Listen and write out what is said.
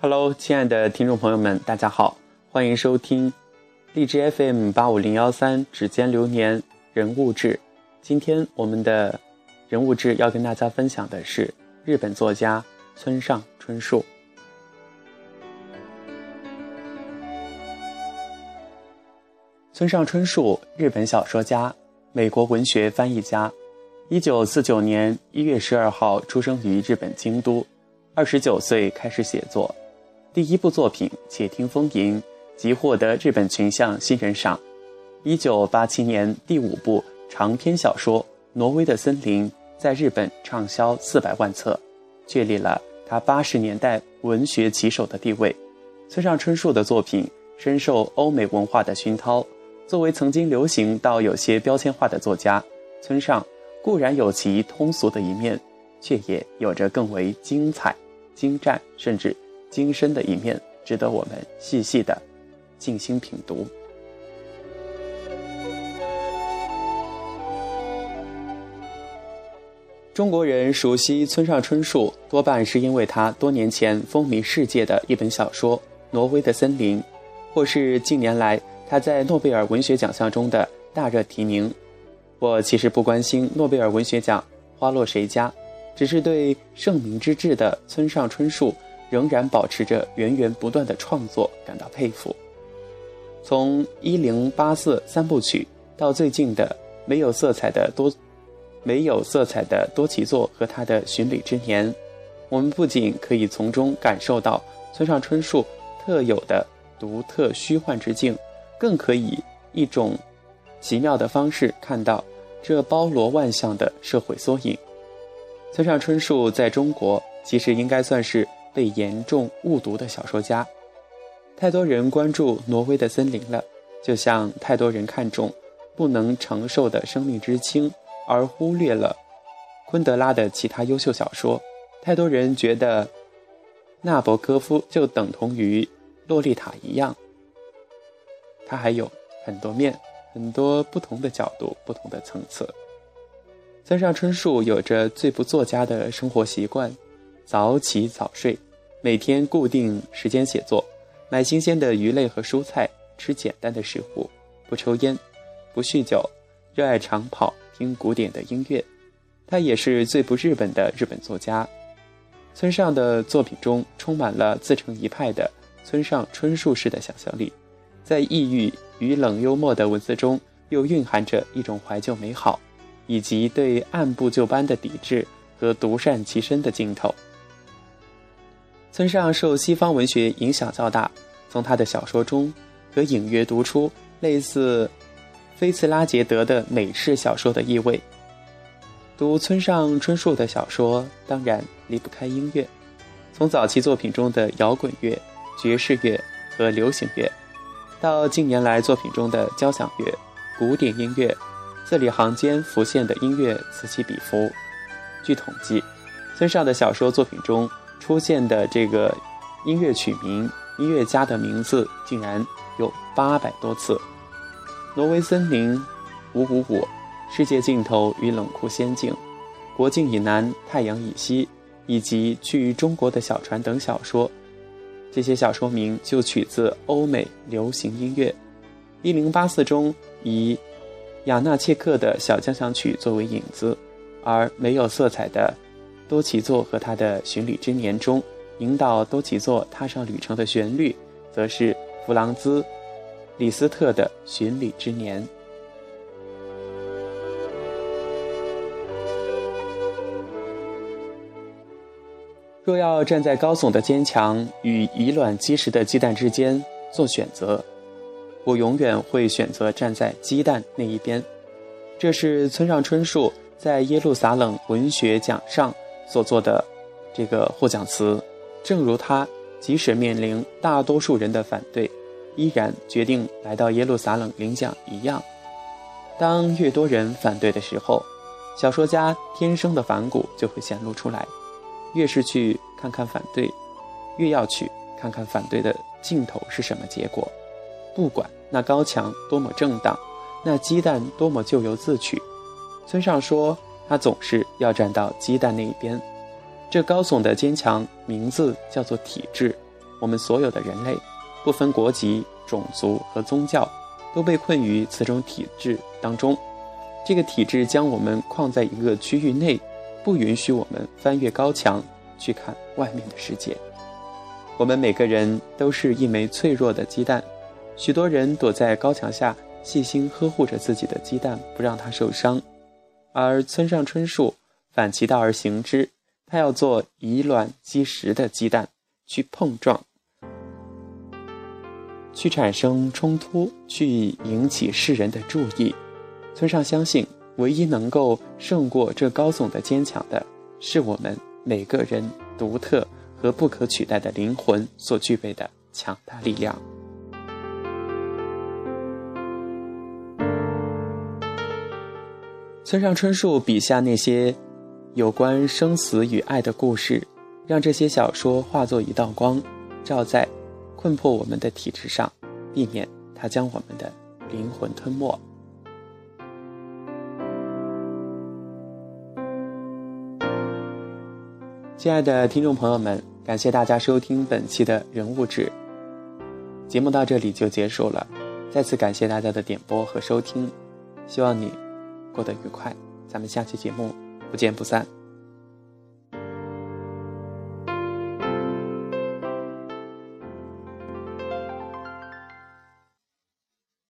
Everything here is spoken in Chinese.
Hello，亲爱的听众朋友们，大家好，欢迎收听荔枝 FM 八五零幺三指尖流年人物志。今天我们的人物志要跟大家分享的是日本作家村上春树。村上春树，日本小说家、美国文学翻译家。一九四九年一月十二号出生于日本京都，二十九岁开始写作。第一部作品《且听风吟》即获得日本群像新人赏。一九八七年第五部长篇小说《挪威的森林》在日本畅销四百万册，确立了他八十年代文学旗手的地位。村上春树的作品深受欧美文化的熏陶。作为曾经流行到有些标签化的作家，村上固然有其通俗的一面，却也有着更为精彩、精湛甚至精深的一面，值得我们细细的静心品读。中国人熟悉村上春树，多半是因为他多年前风靡世界的一本小说《挪威的森林》，或是近年来。他在诺贝尔文学奖项中的大热提名，我其实不关心诺贝尔文学奖花落谁家，只是对盛名之至的村上春树仍然保持着源源不断的创作感到佩服。从一零八四三部曲到最近的没有色彩的多没有色彩的多奇作和他的巡礼之年，我们不仅可以从中感受到村上春树特有的独特虚幻之境。更可以一种奇妙的方式看到这包罗万象的社会缩影。村上春树在中国其实应该算是被严重误读的小说家。太多人关注挪威的森林了，就像太多人看重不能承受的生命之轻，而忽略了昆德拉的其他优秀小说。太多人觉得纳博科夫就等同于洛丽塔一样。他还有很多面，很多不同的角度，不同的层次。村上春树有着最不作家的生活习惯：早起早睡，每天固定时间写作，买新鲜的鱼类和蔬菜，吃简单的食物，不抽烟，不酗酒，热爱长跑，听古典的音乐。他也是最不日本的日本作家。村上的作品中充满了自成一派的村上春树式的想象力。在抑郁与冷幽默的文字中，又蕴含着一种怀旧美好，以及对按部就班的抵制和独善其身的镜头。村上受西方文学影响较大，从他的小说中可隐约读出类似菲茨拉杰德的美式小说的意味。读村上春树的小说，当然离不开音乐，从早期作品中的摇滚乐、爵士乐和流行乐。到近年来作品中的交响乐、古典音乐，字里行间浮现的音乐此起彼伏。据统计，村上的小说作品中出现的这个音乐曲名、音乐家的名字竟然有八百多次。挪威森林、五五五、世界尽头与冷酷仙境、国境以南、太阳以西，以及去中国的小船等小说。这些小说名就取自欧美流行音乐，《一零八四》中以雅纳切克的小交响曲作为引子，而没有色彩的多奇作和他的《巡礼之年》中引导多奇作踏上旅程的旋律，则是弗朗兹·李斯特的《巡礼之年》。若要站在高耸的坚强与以卵击石的鸡蛋之间做选择，我永远会选择站在鸡蛋那一边。这是村上春树在耶路撒冷文学奖上所做的这个获奖词。正如他即使面临大多数人的反对，依然决定来到耶路撒冷领奖一样。当越多人反对的时候，小说家天生的反骨就会显露出来。越是去看看反对，越要去看看反对的尽头是什么结果。不管那高墙多么正当，那鸡蛋多么咎由自取，村上说他总是要站到鸡蛋那一边。这高耸的坚强，名字叫做体制。我们所有的人类，不分国籍、种族和宗教，都被困于此种体制当中。这个体制将我们框在一个区域内，不允许我们翻越高墙去看外面的世界。我们每个人都是一枚脆弱的鸡蛋，许多人躲在高墙下，细心呵护着自己的鸡蛋，不让它受伤。而村上春树反其道而行之，他要做以卵击石的鸡蛋，去碰撞，去产生冲突，去引起世人的注意。村上相信，唯一能够胜过这高耸的坚强的，是我们每个人独特和不可取代的灵魂所具备的强大力量。村上春树笔下那些有关生死与爱的故事，让这些小说化作一道光，照在困迫我们的体质上，避免它将我们的灵魂吞没。亲爱的听众朋友们，感谢大家收听本期的人物志。节目到这里就结束了，再次感谢大家的点播和收听，希望你。过得愉快，咱们下期节目不见不散。